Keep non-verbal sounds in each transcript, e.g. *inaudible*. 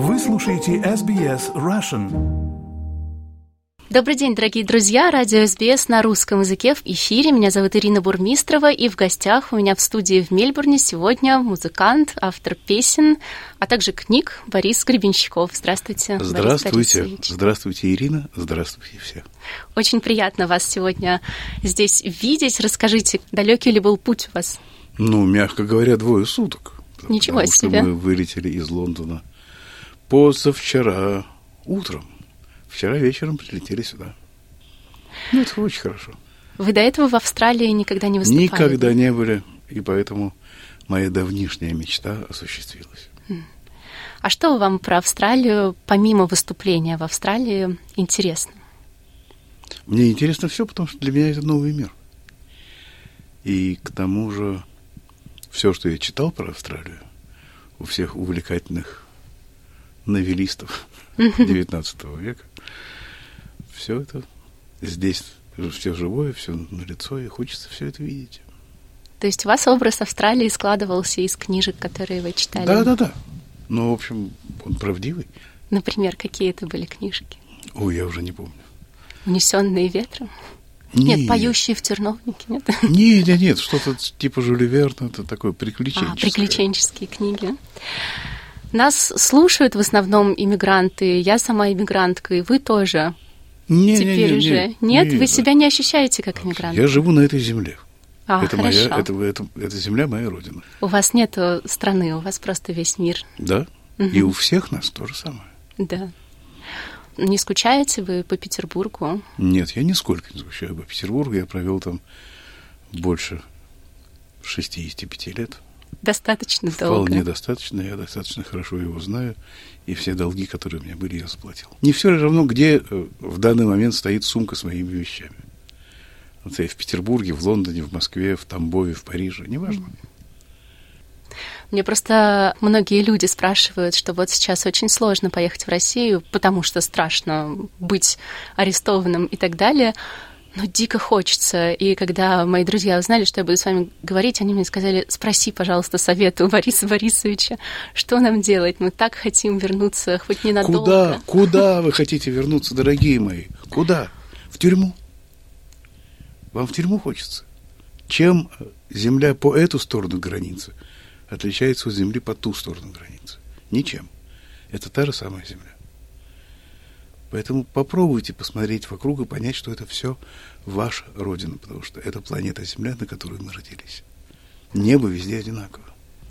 Вы слушаете SBS Russian. Добрый день, дорогие друзья! Радио СБС на русском языке в эфире. Меня зовут Ирина Бурмистрова, и в гостях у меня в студии в Мельбурне сегодня музыкант, автор песен, а также книг Борис Гребенщиков. Здравствуйте, Здравствуйте. Борис Здравствуйте, Ирина. Здравствуйте все. Очень приятно вас сегодня здесь видеть. Расскажите, далекий ли был путь у вас? Ну, мягко говоря, двое суток. Ничего потому себе. что мы вылетели из Лондона позавчера утром. Вчера вечером прилетели сюда. Ну, это очень хорошо. Вы до этого в Австралии никогда не выступали? Никогда не были, и поэтому моя давнишняя мечта осуществилась. А что вам про Австралию, помимо выступления в Австралии, интересно? Мне интересно все, потому что для меня это новый мир. И к тому же все, что я читал про Австралию, у всех увлекательных новеллистов XIX века, все это здесь, все живое, все на лицо, и хочется все это видеть. То есть у вас образ Австралии складывался из книжек, которые вы читали? Да, да, да. Ну, в общем, он правдивый. Например, какие это были книжки? Ой, я уже не помню. Унесенные ветром? Нет, поющие в терновнике, нет? Нет, нет, нет, что-то типа Жюля Верна, это такое А, приключенческое. приключенческие книги. Нас слушают в основном иммигранты. Я сама иммигрантка, и вы тоже. Не, не, Теперь не, не, уже. Нет, вы себя не ощущаете как иммигрант. Я живу на этой земле. А, это хорошо. моя, это, это, это земля моя родина. У вас нет страны, у вас просто весь мир. Да? И у всех нас то же самое. Да. Не скучаете вы по Петербургу? Нет, я нисколько не скучаю по Петербургу. Я провел там больше 65 лет. *laughs* Достаточно долго. Вполне достаточно. Я достаточно хорошо его знаю. И все долги, которые у меня были, я заплатил. Не все равно, где э, в данный момент стоит сумка с моими вещами. Вот я в Петербурге, в Лондоне, в Москве, в Тамбове, в Париже. Неважно. Мне просто многие люди спрашивают, что вот сейчас очень сложно поехать в Россию, потому что страшно быть арестованным и так далее. Но дико хочется. И когда мои друзья узнали, что я буду с вами говорить, они мне сказали, спроси, пожалуйста, совета у Бориса Борисовича, что нам делать? Мы так хотим вернуться хоть ненадолго. Куда? Куда вы хотите вернуться, дорогие мои? Куда? В тюрьму? Вам в тюрьму хочется? Чем земля по эту сторону границы отличается от земли по ту сторону границы? Ничем. Это та же самая земля. Поэтому попробуйте посмотреть вокруг и понять, что это все ваша родина, потому что это планета Земля, на которой мы родились. Небо везде одинаково.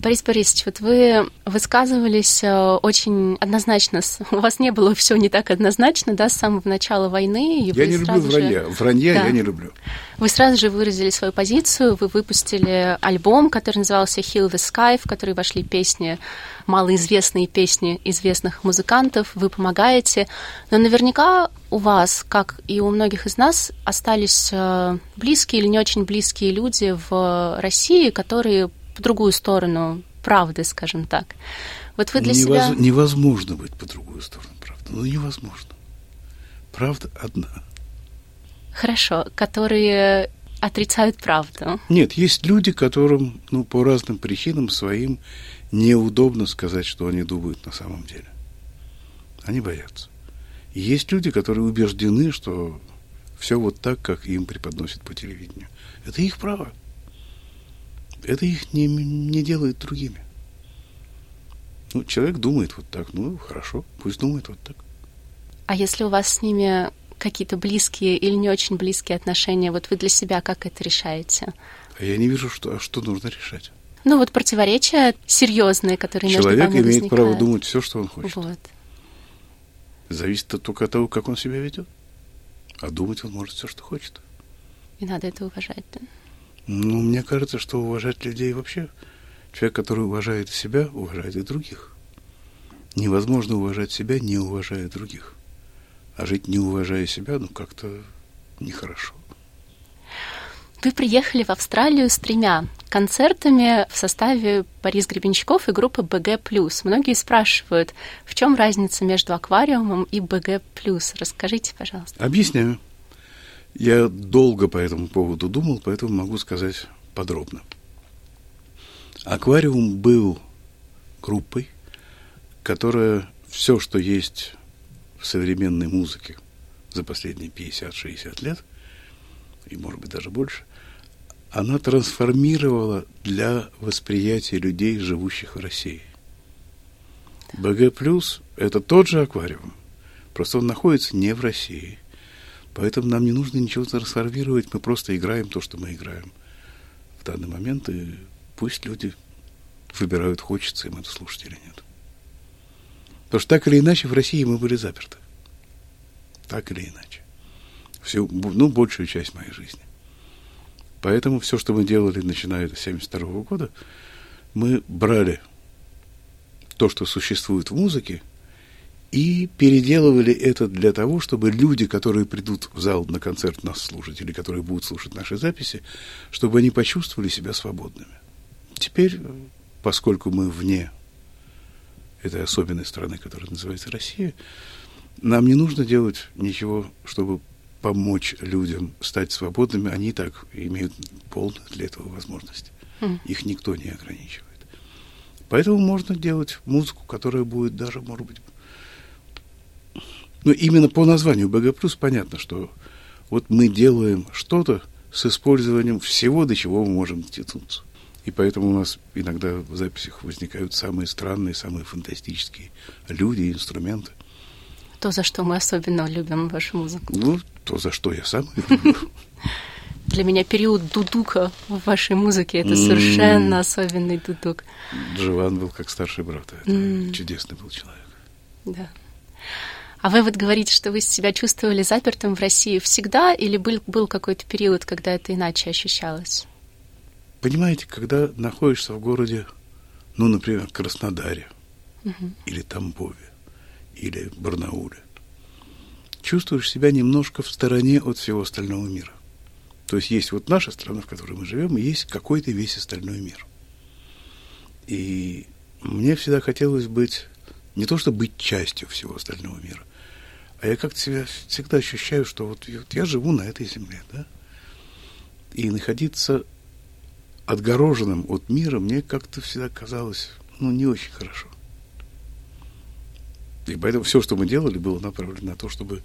Борис Борисович, вот вы высказывались э, очень однозначно. *laughs* У вас не было все не так однозначно, да, с самого начала войны. И Я не люблю сразу же- вранья. Вранья Да. я не люблю. Вы сразу же выразили свою позицию, вы выпустили альбом, который назывался Heal the Sky, в который вошли песни, малоизвестные песни известных музыкантов, вы помогаете. Но наверняка у вас, как и у многих из нас, остались э, близкие или не очень близкие люди в России, которые по другую сторону правды, скажем так. Вот вы для Невоз- себя... Невозможно быть по другую сторону, правда. Ну, невозможно. Правда одна. Хорошо, которые отрицают правду. Нет, есть люди, которым, ну, по разным причинам своим неудобно сказать, что они думают на самом деле. Они боятся. И есть люди, которые убеждены, что все вот так, как им преподносят по телевидению. Это их право. Это их не, не делает другими. Ну, человек думает вот так, ну, хорошо, пусть думает вот так. А если у вас с ними какие-то близкие или не очень близкие отношения, вот вы для себя как это решаете? А я не вижу, что, а что нужно решать. Ну вот противоречия серьезные, которые между Человек вами имеет возникают. право думать все, что он хочет. Вот. Зависит от только от того, как он себя ведет. А думать он может все, что хочет. И надо это уважать, да? Ну, мне кажется, что уважать людей вообще... Человек, который уважает себя, уважает и других. Невозможно уважать себя, не уважая других. А жить, не уважая себя, ну, как-то нехорошо. Вы приехали в Австралию с тремя концертами в составе Борис Гребенщиков и группы БГ+. Многие спрашивают, в чем разница между аквариумом и БГ+. Расскажите, пожалуйста. Объясняю. Я долго по этому поводу думал, поэтому могу сказать подробно. Аквариум был группой, которая все, что есть в современной музыке за последние 50-60 лет, и, может быть, даже больше, она трансформировала для восприятия людей, живущих в России. БГ плюс – это тот же аквариум, просто он находится не в России. Поэтому нам не нужно ничего трансформировать, мы просто играем то, что мы играем в данный момент, и пусть люди выбирают, хочется им это слушать или нет. Потому что так или иначе в России мы были заперты. Так или иначе. Всю, ну, большую часть моей жизни. Поэтому все, что мы делали, начиная с 1972 года, мы брали то, что существует в музыке, и переделывали это для того, чтобы люди, которые придут в зал на концерт нас слушать, или которые будут слушать наши записи, чтобы они почувствовали себя свободными. Теперь, поскольку мы вне этой особенной страны, которая называется Россия, нам не нужно делать ничего, чтобы помочь людям стать свободными, они и так имеют полную для этого возможность. Mm. Их никто не ограничивает. Поэтому можно делать музыку, которая будет даже, может быть... Ну, именно по названию БГ+, понятно, что вот мы делаем что-то с использованием всего, до чего мы можем дотянуться. И поэтому у нас иногда в записях возникают самые странные, самые фантастические люди, инструменты. То, за что мы особенно любим вашу музыку. Ну, то, за что я сам люблю. *laughs* Для меня период дудука в вашей музыке это совершенно особенный дудук. Джован был как старший брат. Это чудесный был человек. Да. А вы вот говорите, что вы себя чувствовали запертым в России всегда, или был, был какой-то период, когда это иначе ощущалось? Понимаете, когда находишься в городе, ну, например, Краснодаре, угу. или Тамбове, или Барнауле, чувствуешь себя немножко в стороне от всего остального мира. То есть есть вот наша страна, в которой мы живем, и есть какой-то весь остальной мир. И мне всегда хотелось быть, не то чтобы быть частью всего остального мира, а я как-то себя всегда ощущаю, что вот, вот я живу на этой земле, да, и находиться отгороженным от мира мне как-то всегда казалось, ну, не очень хорошо. И поэтому все, что мы делали, было направлено на то, чтобы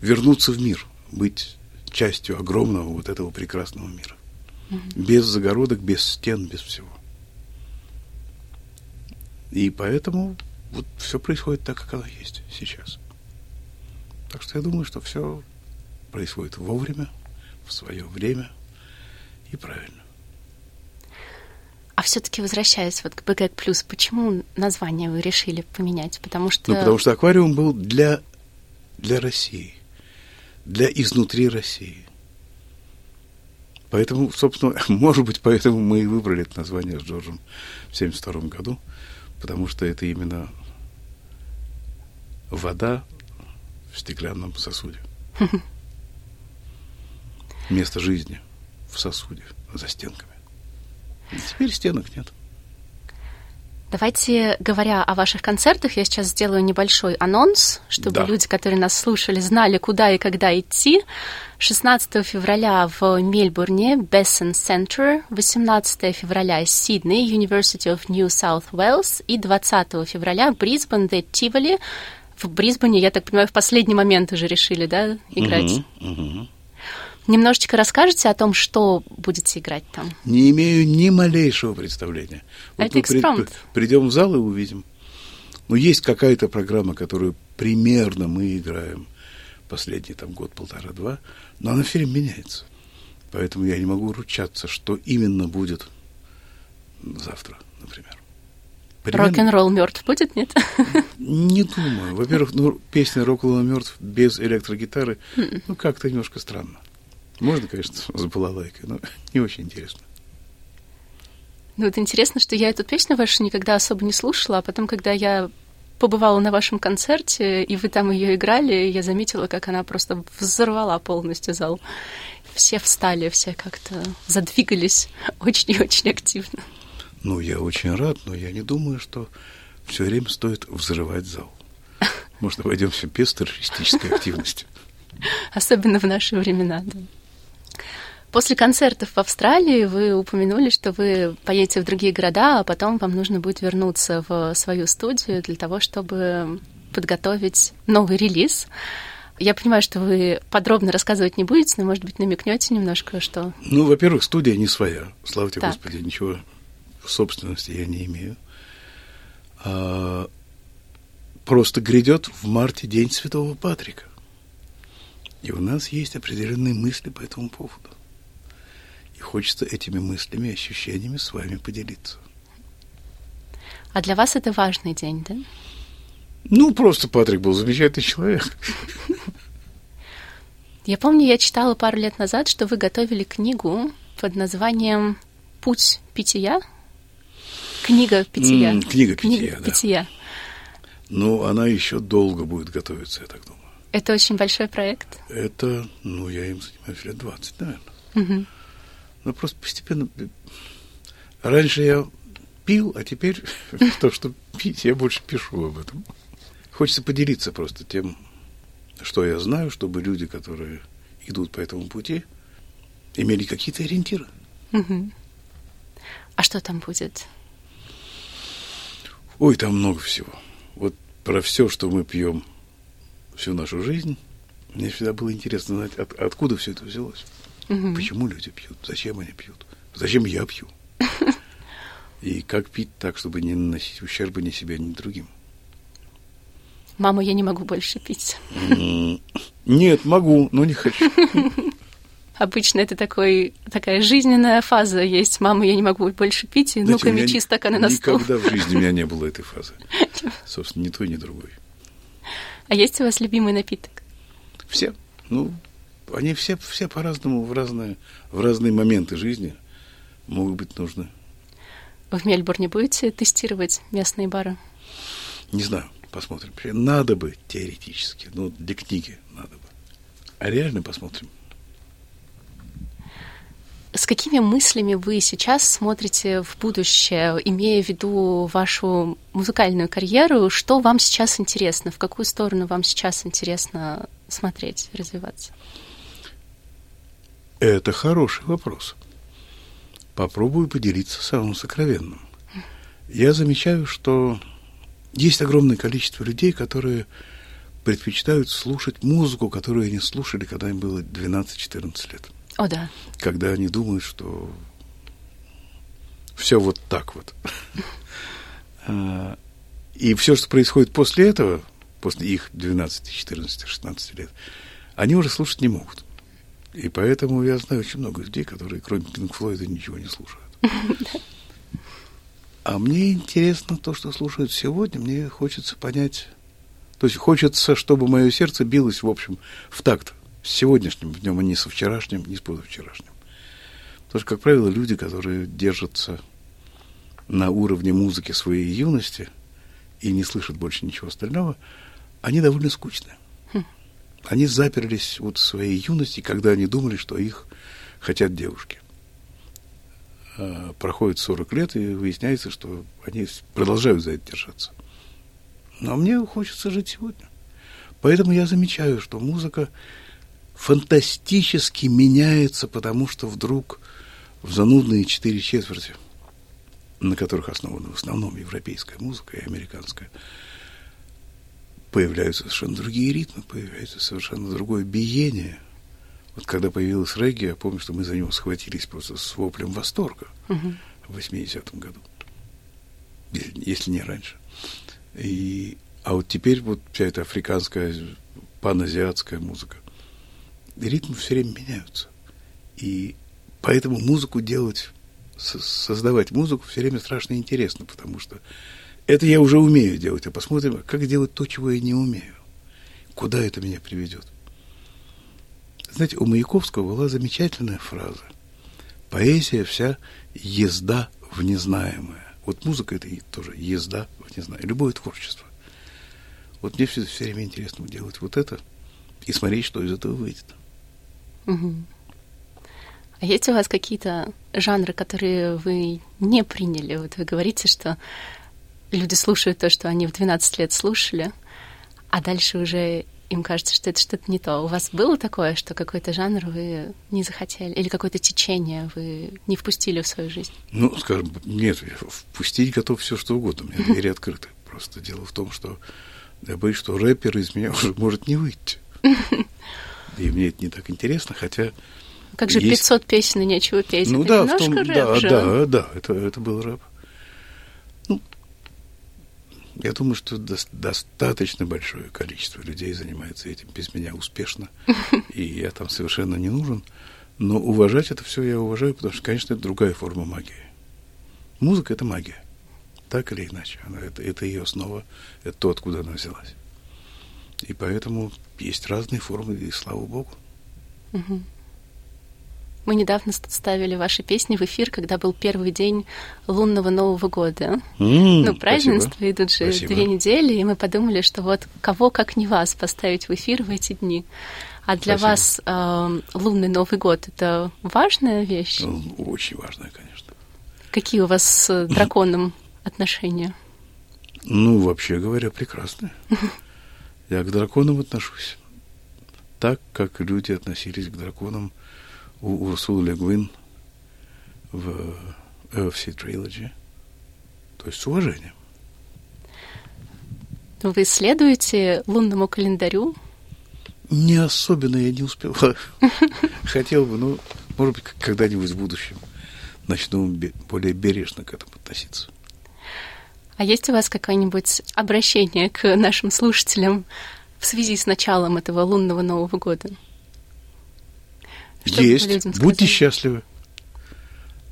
вернуться в мир, быть частью огромного вот этого прекрасного мира. Угу. Без загородок, без стен, без всего. И поэтому вот все происходит так, как оно есть сейчас. Так что я думаю, что все происходит вовремя, в свое время и правильно. А все-таки возвращаясь вот к БГ плюс, почему название вы решили поменять? Потому что... Ну, потому что аквариум был для, для России, для изнутри России. Поэтому, собственно, *laughs* может быть, поэтому мы и выбрали это название с Джорджем в 1972 году, потому что это именно вода в стеклянном сосуде. *laughs* Место жизни в сосуде, за стенками. Теперь стенок нет. Давайте, говоря о ваших концертах, я сейчас сделаю небольшой анонс, чтобы да. люди, которые нас слушали, знали, куда и когда идти. 16 февраля в Мельбурне, Бессен Центр, 18 февраля Сидней, University of New South Wales и 20 февраля Брисбен, The Tivoli. В Брисбене, я так понимаю, в последний момент уже решили, да, играть? Угу, угу. Немножечко расскажете о том, что будете играть там? Не имею ни малейшего представления. Вот Это мы придем в зал и увидим. Но есть какая-то программа, которую примерно мы играем последний там год, полтора-два, но она все время меняется. Поэтому я не могу ручаться, что именно будет завтра, например. Рок-н-ролл мертв будет, нет? Не думаю. Во-первых, ну, песня рок-н-ролл мертв без электрогитары, ну, как-то немножко странно. Можно, конечно, с балалайкой, но *laughs* не очень интересно. Ну, вот интересно, что я эту песню вашу никогда особо не слушала, а потом, когда я побывала на вашем концерте, и вы там ее играли, я заметила, как она просто взорвала полностью зал. Все встали, все как-то задвигались *laughs* очень и очень активно. Ну, я очень рад, но я не думаю, что все время стоит взрывать зал. *laughs* Может, обойдемся без террористической активности. Особенно в наши времена, да. После концертов в Австралии вы упомянули, что вы поедете в другие города, а потом вам нужно будет вернуться в свою студию для того, чтобы подготовить новый релиз. Я понимаю, что вы подробно рассказывать не будете, но, может быть, намекнете немножко, что... Ну, во-первых, студия не своя. Слава тебе, Так. Господи, ничего в собственности я не имею. А, просто грядет в марте День Святого Патрика. И у нас есть определенные мысли по этому поводу. И хочется этими мыслями и ощущениями с вами поделиться. А для вас это важный день, да? Ну, просто Патрик был замечательный человек. Я помню, я читала пару лет назад, что вы готовили книгу под названием «Путь питья». Книга питья. М, книга питья, да. питья. Но она еще долго будет готовиться, я так думаю. Это очень большой проект. Это, ну, я им занимаюсь лет 20, наверное. Мгм. Ну, просто постепенно... Раньше я пил, а теперь *laughs* то, что пить, я больше пишу об этом. Хочется поделиться просто тем, что я знаю, чтобы люди, которые идут по этому пути, имели какие-то ориентиры. Мгм. А что там будет? Ой, там много всего. Вот про все, что мы пьем всю нашу жизнь, мне всегда было интересно знать, от- откуда все это взялось. Мгм. Почему люди пьют? Зачем они пьют? Зачем я пью? *laughs* И как пить так, чтобы не наносить ущерба ни себе, ни другим? Мама, я не могу больше пить. Нет, могу, но не хочу. *laughs* Обычно это такой, такая жизненная фаза есть. Мама, я не могу больше пить, и Знаете, ну-ка мечи стаканы на стол. Никогда в жизни у меня не было этой фазы. *laughs* Собственно, ни той, ни другой. А есть у вас любимый напиток? Все. Ну, они все, все по-разному, в разные, в разные моменты жизни могут быть нужны. Вы в Мельбурне будете тестировать местные бары? Не знаю, посмотрим. Надо бы теоретически, ну, для книги надо бы. А реально посмотрим. С какими мыслями вы сейчас смотрите в будущее, имея в виду вашу музыкальную карьеру? Что вам сейчас интересно? В какую сторону вам сейчас интересно смотреть, развиваться? Это хороший вопрос. Попробую поделиться самым сокровенным. Я замечаю, что есть огромное количество людей, которые предпочитают слушать музыку, которую они слушали, когда им было 12-14 лет. О, да. Когда они думают, что все вот так вот. *laughs* А, И все, что происходит после этого, после их 12, 14, 16 лет, они уже слушать не могут. И поэтому я знаю очень много людей, которые кроме Пинк Флойда ничего не слушают. *laughs* А мне интересно то, что слушают сегодня. Мне хочется понять... То есть хочется, чтобы мое сердце билось, в общем, в такт с сегодняшним днем, а не со вчерашним, не с позавчерашним. Потому что, как правило, люди, которые держатся на уровне музыки своей юности и не слышат больше ничего остального, они довольно скучные. Они заперлись вот в своей юности, когда они думали, что их хотят девушки. А Проходит 40 лет, и выясняется, что они продолжают за это держаться. Но мне хочется жить сегодня. Поэтому я замечаю, что музыка фантастически меняется, потому что вдруг в занудные четыре четверти, на которых основана в основном европейская музыка и американская, появляются совершенно другие ритмы, появляется совершенно другое биение. Вот когда появилась регги, я помню, что мы за него схватились просто с воплем восторга Мгм. в 80-м году, если не раньше. И, а вот теперь вот вся эта африканская, паназиатская музыка, ритмы все время меняются. И поэтому музыку делать, со- создавать музыку все время страшно интересно, потому что это я уже умею делать, а посмотрим, как делать то, чего я не умею. Куда это меня приведет? Знаете, у Маяковского была замечательная фраза. Поэзия вся езда в незнаемое. Вот музыка это тоже езда в незнаемое. Любое творчество. Вот мне все, все время интересно делать вот это и смотреть, что из этого выйдет. А есть у вас какие-то жанры, которые вы не приняли? Вот вы говорите, что люди слушают то, что они в 12 лет слушали, а дальше уже им кажется, что это что-то не то. У вас было такое, что какой-то жанр вы не захотели? Или какое-то течение вы не впустили в свою жизнь? Ну, скажем, нет, я впустить готов все, что угодно. У меня двери открыты. Просто дело в том, что Я боюсь, что рэпер из меня *laughs* уже может не выйти. *laughs* И мне это не так интересно, хотя... Как же есть... 500 песен и нечего петь? Ну это да, в том, да, же. да, да, это, это был рэп. Ну, я думаю, что до- достаточно большое количество людей занимается этим без меня успешно, *laughs* и я там совершенно не нужен. Но уважать это все я уважаю, потому что, конечно, это другая форма магии. Музыка – это магия, так или иначе. Она, это, это ее основа, это то, откуда она взялась. И поэтому есть разные формы, и слава богу. Мы недавно ст- ставили ваши песни в эфир, когда был первый день лунного Нового года. М, Ну, празднества идут же Спасибо. две недели, и мы подумали, что вот кого, как не вас, поставить в эфир в эти дни. А для Спасибо. вас э, лунный Новый год это важная вещь? Ну, Очень важная, конечно. Какие у вас с драконом отношения? Ну, вообще говоря, прекрасно. *laughs* Я к драконам отношусь так, как люди относились к драконам у Урсулы Ле Гуин в UFC Trilogy. То есть с уважением. Вы исследуете лунному календарю? Не особенно я не успел. *laughs* Хотел бы, но, может быть, когда-нибудь в будущем начну более бережно к этому относиться. А есть у вас какое-нибудь обращение к нашим слушателям в связи с началом этого лунного Нового года? Что есть. Будьте счастливы.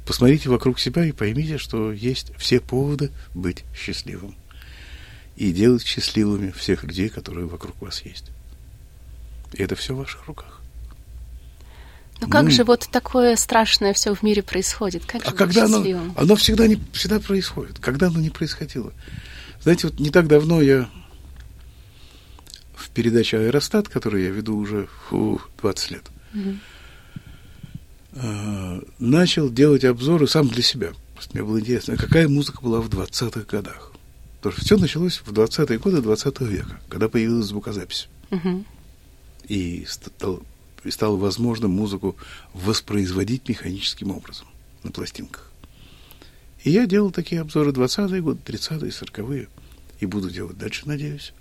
Посмотрите вокруг себя и поймите, что есть все поводы быть счастливым. И делать счастливыми всех людей, которые вокруг вас есть. И это все в ваших руках. Ну как Ну. же вот такое страшное все в мире происходит? Как же А быть когда оно, оно всегда, не, всегда происходит. Когда оно не происходило. Знаете, вот не так давно я в передаче «Аэростат», которую я веду уже фу, 20 лет, э, начал делать обзоры сам для себя. Просто мне было интересно, какая музыка была в 20-х годах. Потому что все началось в 20-е годы 20 века, когда появилась звукозапись. Мгм. И стал- и стало возможно музыку воспроизводить механическим образом на пластинках. И я делал такие обзоры 20-е годы, 30-е, 40-е. И буду делать дальше, надеюсь.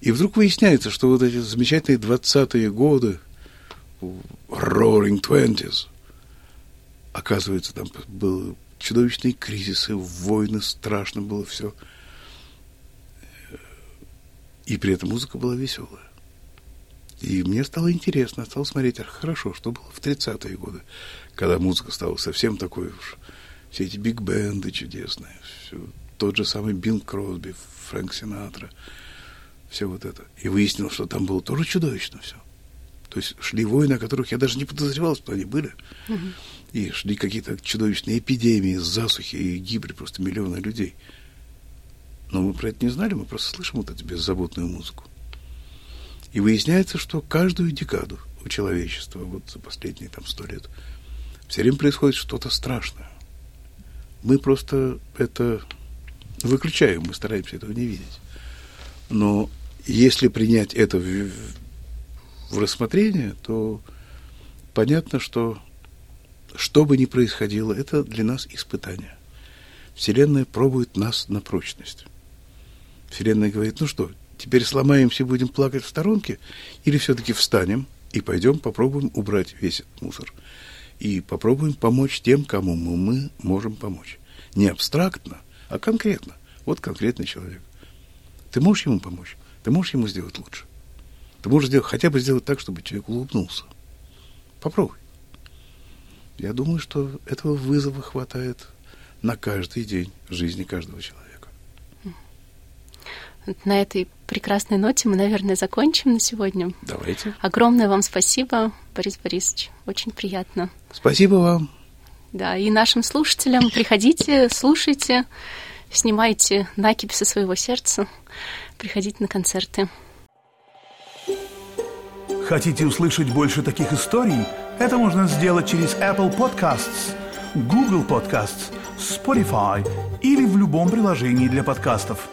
И вдруг выясняется, что вот эти замечательные 20-е годы, Roaring Twenties, оказывается, там были чудовищные кризисы, войны, страшно было все. И при этом музыка была веселая. И мне стало интересно, стал смотреть, хорошо, что было в 30-е годы, когда музыка стала совсем такой уж, все эти биг-бенды чудесные, всё, тот же самый Бинг Кросби, Фрэнк Синатра, все вот это. И выяснилось, что там было тоже чудовищно все. То есть шли войны, о которых я даже не подозревал, что они были. И шли какие-то чудовищные эпидемии, засухи и гибли просто миллионы людей. Но мы про это не знали, мы просто слышим вот эту беззаботную музыку. И выясняется, что каждую декаду у человечества, вот за последние там сто лет, все время происходит что-то страшное. Мы просто это выключаем, мы стараемся этого не видеть. Но если принять это в, в рассмотрение, то понятно, что что бы ни происходило, это для нас испытание. Вселенная пробует нас на прочность. Вселенная говорит, ну что, теперь сломаемся и будем плакать в сторонке, или все-таки встанем и пойдем попробуем убрать весь этот мусор. И попробуем помочь тем, кому мы, мы можем помочь. Не абстрактно, а конкретно. Вот конкретный человек. Ты можешь ему помочь? Ты можешь ему сделать лучше? Ты можешь сделать, хотя бы сделать так, чтобы человек улыбнулся. Попробуй. Я думаю, что этого вызова хватает на каждый день жизни каждого человека. На этой прекрасной ноте мы, наверное, закончим на сегодня. Давайте. Огромное вам спасибо, Борис Борисович. Очень приятно. Спасибо вам. Да, и нашим слушателям приходите, слушайте, снимайте накипь со своего сердца, приходите на концерты. Хотите услышать больше таких историй? Это можно сделать через Apple Podcasts, Google Podcasts, Spotify или в любом приложении для подкастов.